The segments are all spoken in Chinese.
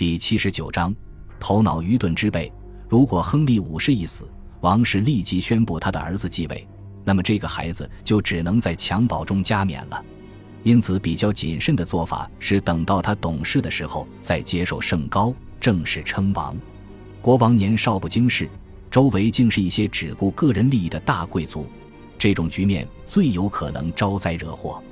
第七十九章，头脑愚钝之辈。如果亨利五世一死，王室立即宣布他的儿子继位，那么这个孩子就只能在襁褓中加冕了。因此，比较谨慎的做法是等到他懂事的时候再接受圣高，正式称王。国王年少不经事，周围竟是一些只顾个人利益的大贵族，这种局面最有可能招灾惹祸。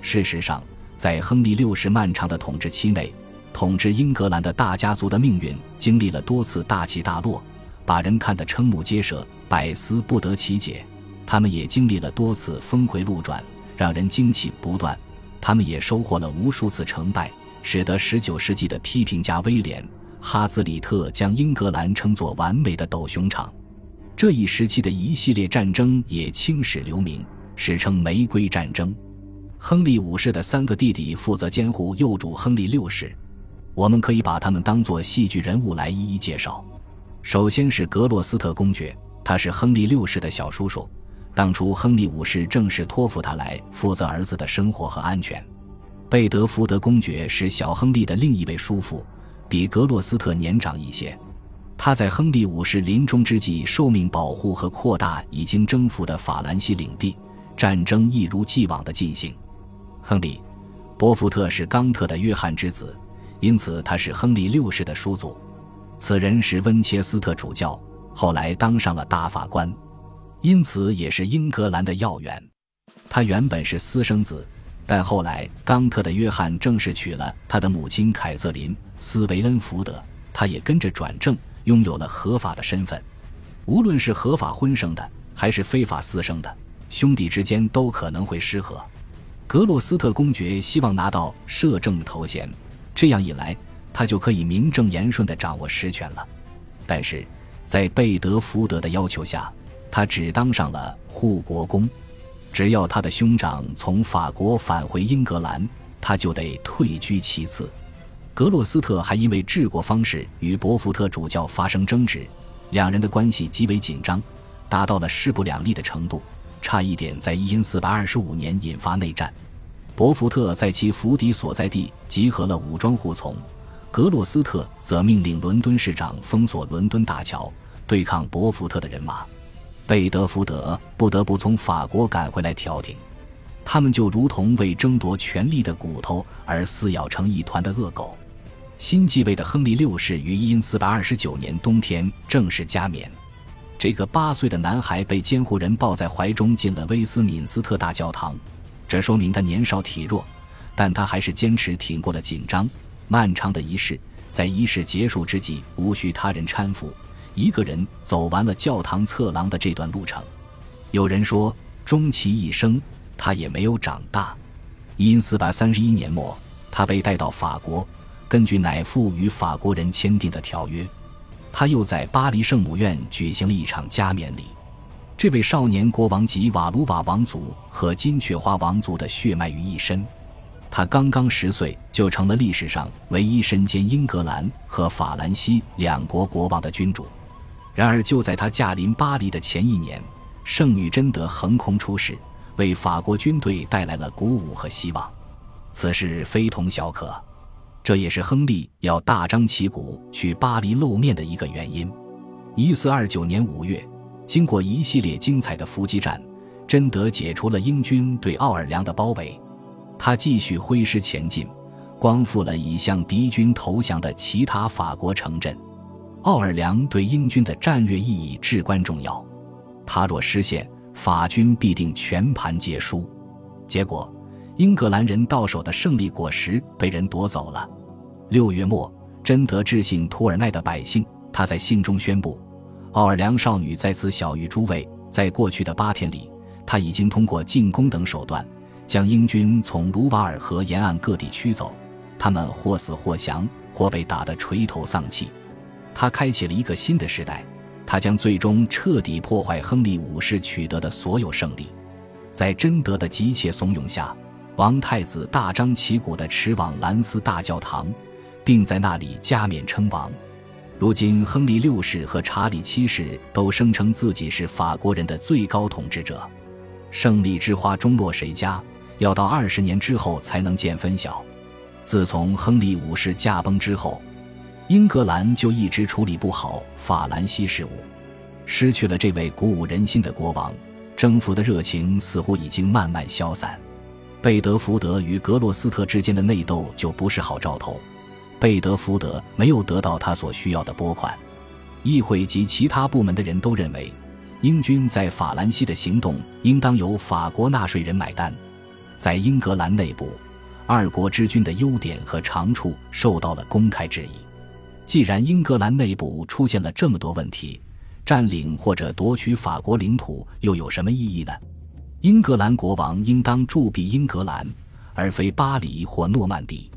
事实上，在亨利六世漫长的统治期内，统治英格兰的大家族的命运经历了多次大起大落，把人看得瞠目结舌，百思不得其解。他们也经历了多次峰回路转，让人惊奇不断。他们也收获了无数次成败，使得19世纪的批评家威廉·哈兹里特将英格兰称作完美的斗熊场。这一时期的一系列战争也青史留名，史称“玫瑰战争”。亨利五世的三个弟弟负责监护幼主亨利六世。我们可以把他们当作戏剧人物来一一介绍。首先是格洛斯特公爵，他是亨利六世的小叔叔。当初亨利五世正式托付他来负责儿子的生活和安全。贝德福德公爵是小亨利的另一位叔父，比格洛斯特年长一些。他在亨利五世临终之际受命保护和扩大已经征服的法兰西领地，战争一如既往的进行。亨利·伯福特是冈特的约翰之子。因此，他是亨利六世的叔祖。此人是温切斯特主教，后来当上了大法官，因此也是英格兰的要员。他原本是私生子，但后来冈特的约翰正式娶了他的母亲凯瑟琳·斯维恩福德，他也跟着转正，拥有了合法的身份。无论是合法婚生的，还是非法私生的，兄弟之间都可能会失和。格洛斯特公爵希望拿到摄政头衔。这样一来，他就可以名正言顺地掌握实权了。但是，在贝德福德的要求下，他只当上了护国公。只要他的兄长从法国返回英格兰，他就得退居其次。格洛斯特还因为治国方式与伯福特主教发生争执，两人的关系极为紧张，达到了势不两立的程度，差一点在一四二五年引发内战。伯福特在其府邸所在地集合了武装护从，格洛斯特则命令伦敦市长封锁伦敦大桥，对抗伯福特的人马。贝德福德不得不从法国赶回来调停，他们就如同为争夺权力的骨头而撕咬成一团的恶狗。新继位的亨利六世于一四二九年冬天正式加冕，这个八岁的男孩被监护人抱在怀中进了威斯敏斯特大教堂。这说明他年少体弱，但他还是坚持挺过了紧张、漫长的仪式。在仪式结束之际，无需他人搀扶，一个人走完了教堂侧廊的这段路程。有人说，终其一生，他也没有长大。因四百三十一年末，他被带到法国，根据乃父与法国人签订的条约，他又在巴黎圣母院举行了一场加冕礼。这位少年国王集瓦卢瓦王族和金雀花王族的血脉于一身，他刚刚十岁就成了历史上唯一身兼英格兰和法兰西两国国王的君主。然而，就在他驾临巴黎的前一年，圣女贞德横空出世，为法国军队带来了鼓舞和希望。此事非同小可，这也是亨利要大张旗鼓去巴黎露面的一个原因。一四二九年五月。经过一系列精彩的伏击战，贞德解除了英军对奥尔良的包围。他继续挥师前进，光复了已向敌军投降的其他法国城镇。奥尔良对英军的战略意义至关重要，他若失陷，法军必定全盘皆输。结果，英格兰人到手的胜利果实被人夺走了。六月末，贞德致信图尔奈的百姓，他在信中宣布。奥尔良少女在此小于诸位，在过去的八天里，她已经通过进攻等手段，将英军从卢瓦尔河沿岸各地驱走，他们或死或降，或被打得垂头丧气。他开启了一个新的时代，他将最终彻底破坏亨利五世取得的所有胜利。在贞德的急切怂恿下，王太子大张旗鼓地驰往兰斯大教堂，并在那里加冕称王。如今，亨利六世和查理七世都声称自己是法国人的最高统治者。胜利之花终落谁家？要到二十年之后才能见分晓。自从亨利五世驾崩之后，英格兰就一直处理不好法兰西事务，失去了这位鼓舞人心的国王，征服的热情似乎已经慢慢消散。贝德福德与格洛斯特之间的内斗就不是好兆头。贝德福德没有得到他所需要的拨款，议会及其他部门的人都认为，英军在法兰西的行动应当由法国纳税人买单。在英格兰内部，二国之君的优点和长处受到了公开质疑。既然英格兰内部出现了这么多问题，占领或者夺取法国领土又有什么意义呢？英格兰国王应当驻庇英格兰，而非巴黎或诺曼底。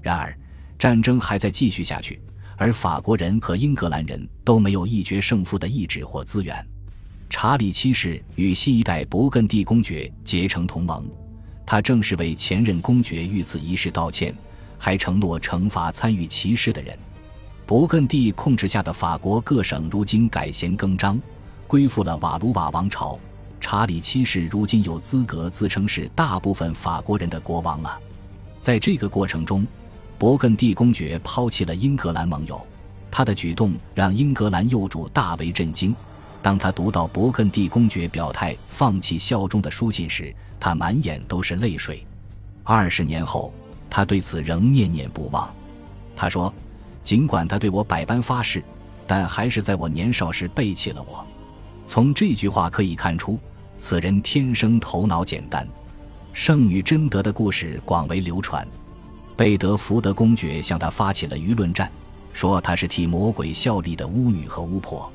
然而，战争还在继续下去，而法国人和英格兰人都没有一决胜负的意志或资源。查理七世与新一代勃艮第公爵结成同盟，他正是为前任公爵遇刺一事道歉，还承诺惩罚参与歧视的人。勃艮第控制下的法国各省如今改弦更张，归附了瓦卢瓦王朝。查理七世如今有资格自称是大部分法国人的国王了。在这个过程中，勃艮第公爵抛弃了英格兰盟友，他的举动让英格兰幼主大为震惊。当他读到勃艮第公爵表态放弃效忠的书信时，他满眼都是泪水。二十年后，他对此仍念念不忘。他说。尽管他对我百般发誓，但还是在我年少时背弃了我。从这句话可以看出，此人天生头脑简单。圣女贞德的故事广为流传。贝德福德公爵向他发起了舆论战，说他是替魔鬼效力的巫女和巫婆。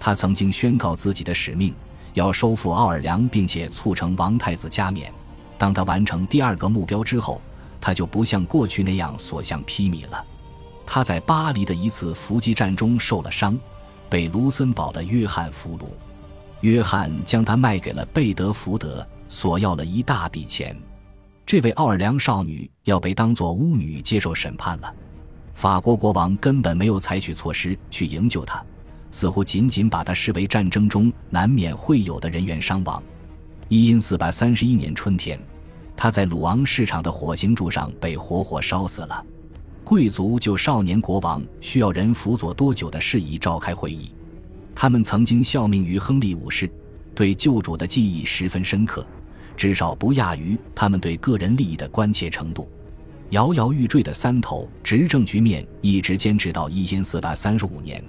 他曾经宣告自己的使命，要收复奥尔良，并且促成王太子加冕。当他完成第二个目标之后，他就不像过去那样所向披靡了。他在巴黎的一次伏击战中受了伤，被卢森堡的约翰俘虏。约翰将他卖给了贝德福德，索要了一大笔钱。这位奥尔良少女要被当作巫女接受审判了。法国国王根本没有采取措施去营救她，似乎仅仅把她视为战争中难免会有的人员伤亡。一因四百三十一年春天，她在鲁昂市场的火星柱上被活活烧死了。贵族就少年国王需要人辅佐多久的事宜召开会议，他们曾经效命于亨利五世，对救主的记忆十分深刻，至少不亚于他们对个人利益的关切程度。摇摇欲坠的三头执政局面一直坚持到一千四百三十五年，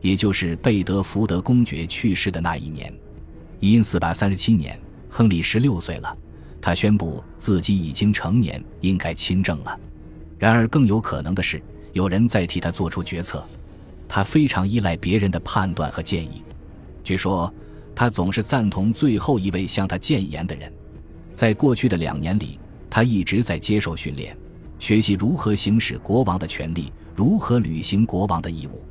也就是贝德福德公爵去世的那一年。一千四百三十七年，亨利十六岁了，他宣布自己已经成年，应该亲政了。然而，更有可能的是，有人在替他做出决策。他非常依赖别人的判断和建议。据说，他总是赞同最后一位向他谏言的人。在过去的两年里，他一直在接受训练，学习如何行使国王的权利，如何履行国王的义务。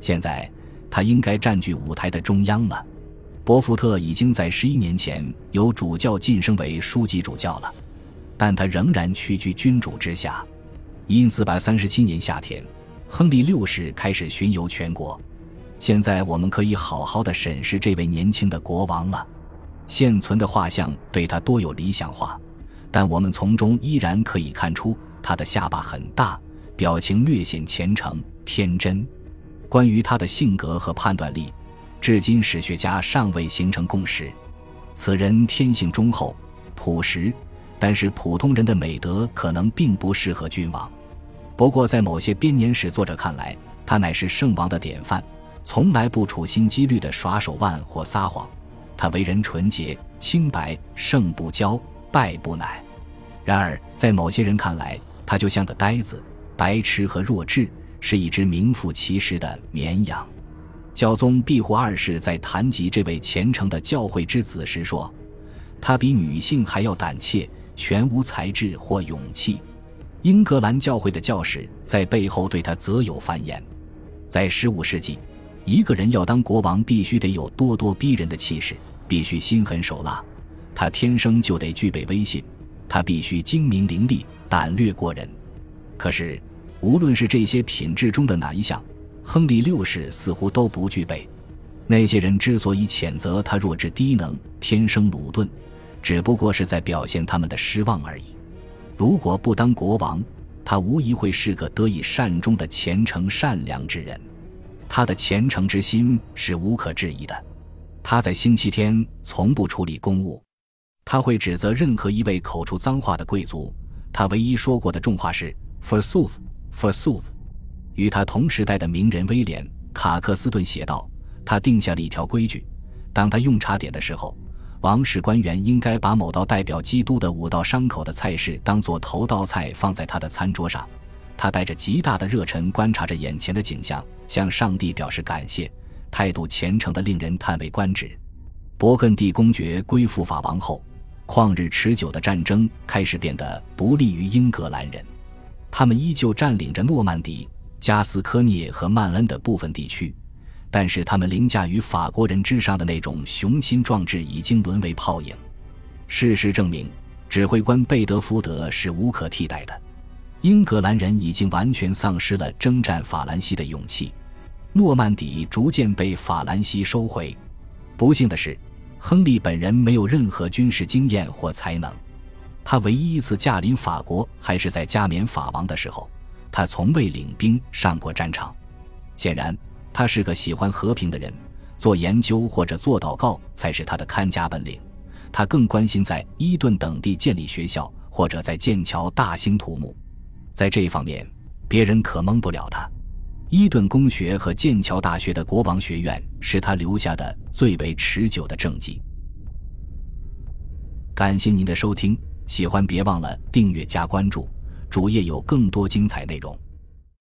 现在，他应该占据舞台的中央了。伯福特已经在十一年前由主教晋升为书记主教了，但他仍然屈居君主之下。因四百三十七年夏天，亨利六世开始巡游全国。现在我们可以好好的审视这位年轻的国王了。现存的画像对他多有理想化，但我们从中依然可以看出他的下巴很大，表情略显虔诚天真。关于他的性格和判断力，至今史学家尚未形成共识。此人天性忠厚、朴实。但是普通人的美德可能并不适合君王。不过，在某些编年史作者看来，他乃是圣王的典范，从来不处心积虑地耍手腕或撒谎。他为人纯洁、清白，胜不骄，败不馁。然而，在某些人看来，他就像个呆子、白痴和弱智，是一只名副其实的绵羊。教宗庇护二世在谈及这位虔诚的教会之子时说：“他比女性还要胆怯。”全无才智或勇气，英格兰教会的教士在背后对他则有谗言。在十五世纪，一个人要当国王，必须得有咄咄逼人的气势，必须心狠手辣，他天生就得具备威信，他必须精明伶俐，胆略过人。可是，无论是这些品质中的哪一项，亨利六世似乎都不具备。那些人之所以谴责他弱智低能、天生鲁钝。只不过是在表现他们的失望而已。如果不当国王，他无疑会是个得以善终的虔诚善良之人。他的虔诚之心是无可置疑的。他在星期天从不处理公务，他会指责任何一位口出脏话的贵族。他唯一说过的重话是 “forsooth”，“forsooth”。与他同时代的名人威廉·卡克斯顿写道：“他定下了一条规矩，当他用茶点的时候，王室官员应该把某道代表基督的五道伤口的菜式当做头道菜放在他的餐桌上。他带着极大的热忱观察着眼前的景象，向上帝表示感谢，态度虔诚的令人叹为观止。”勃艮第公爵归附法王后，旷日持久的战争开始变得不利于英格兰人，他们依旧占领着诺曼底。加斯科涅和曼恩的部分地区，但是他们凌驾于法国人之上的那种雄心壮志已经沦为泡影。事实证明，指挥官贝德福德是无可替代的。英格兰人已经完全丧失了征战法兰西的勇气。诺曼底逐渐被法兰西收回。不幸的是，亨利本人没有任何军事经验或才能。他唯一一次驾临法国，还是在加冕法王的时候。他从未领兵上过战场，显然他是个喜欢和平的人。做研究或者做祷告才是他的看家本领。他更关心在伊顿等地建立学校，或者在剑桥大兴土木。在这一方面，别人可蒙不了他。伊顿公学和剑桥大学的国王学院是他留下的最为持久的政绩。感谢您的收听，喜欢别忘了订阅加关注。主页有更多精彩内容。